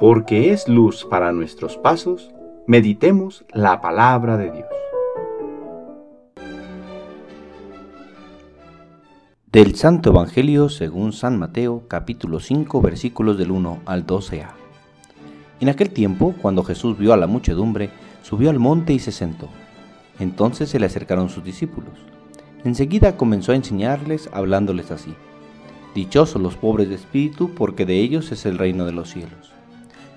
porque es luz para nuestros pasos, meditemos la palabra de Dios. Del Santo Evangelio según San Mateo capítulo 5 versículos del 1 al 12a. En aquel tiempo, cuando Jesús vio a la muchedumbre, subió al monte y se sentó. Entonces se le acercaron sus discípulos. Enseguida comenzó a enseñarles hablándoles así. Dichosos los pobres de espíritu, porque de ellos es el reino de los cielos.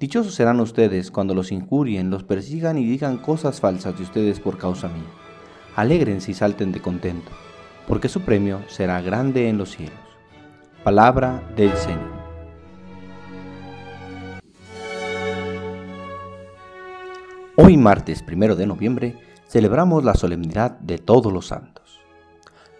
Dichosos serán ustedes cuando los injurien, los persigan y digan cosas falsas de ustedes por causa mía. Alégrense y salten de contento, porque su premio será grande en los cielos. Palabra del Señor. Hoy martes primero de noviembre celebramos la solemnidad de todos los santos.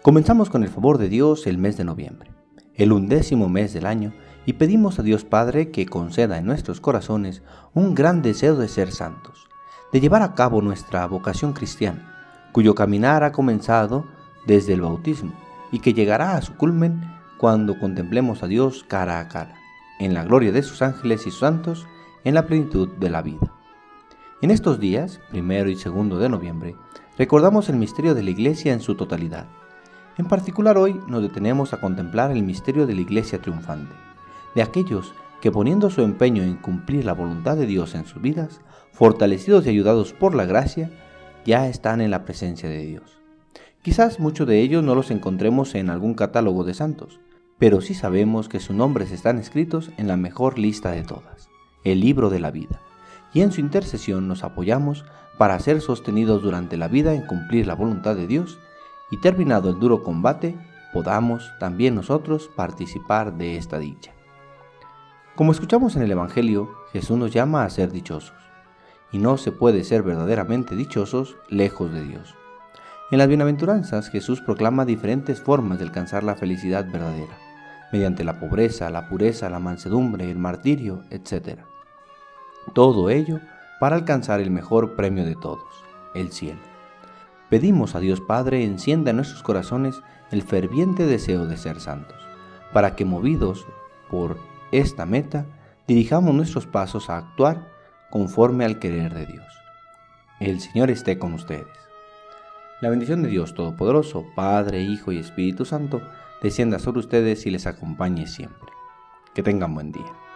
Comenzamos con el favor de Dios el mes de noviembre, el undécimo mes del año y pedimos a Dios Padre que conceda en nuestros corazones un gran deseo de ser santos, de llevar a cabo nuestra vocación cristiana, cuyo caminar ha comenzado desde el bautismo y que llegará a su culmen cuando contemplemos a Dios cara a cara, en la gloria de sus ángeles y santos, en la plenitud de la vida. En estos días, primero y segundo de noviembre, recordamos el misterio de la Iglesia en su totalidad. En particular hoy nos detenemos a contemplar el misterio de la Iglesia triunfante de aquellos que poniendo su empeño en cumplir la voluntad de Dios en sus vidas, fortalecidos y ayudados por la gracia, ya están en la presencia de Dios. Quizás muchos de ellos no los encontremos en algún catálogo de santos, pero sí sabemos que sus nombres están escritos en la mejor lista de todas, el libro de la vida, y en su intercesión nos apoyamos para ser sostenidos durante la vida en cumplir la voluntad de Dios y terminado el duro combate, podamos también nosotros participar de esta dicha. Como escuchamos en el Evangelio, Jesús nos llama a ser dichosos, y no se puede ser verdaderamente dichosos lejos de Dios. En las bienaventuranzas Jesús proclama diferentes formas de alcanzar la felicidad verdadera, mediante la pobreza, la pureza, la mansedumbre, el martirio, etc. Todo ello para alcanzar el mejor premio de todos, el cielo. Pedimos a Dios Padre encienda en nuestros corazones el ferviente deseo de ser santos, para que movidos por esta meta, dirijamos nuestros pasos a actuar conforme al querer de Dios. El Señor esté con ustedes. La bendición de Dios Todopoderoso, Padre, Hijo y Espíritu Santo, descienda sobre ustedes y les acompañe siempre. Que tengan buen día.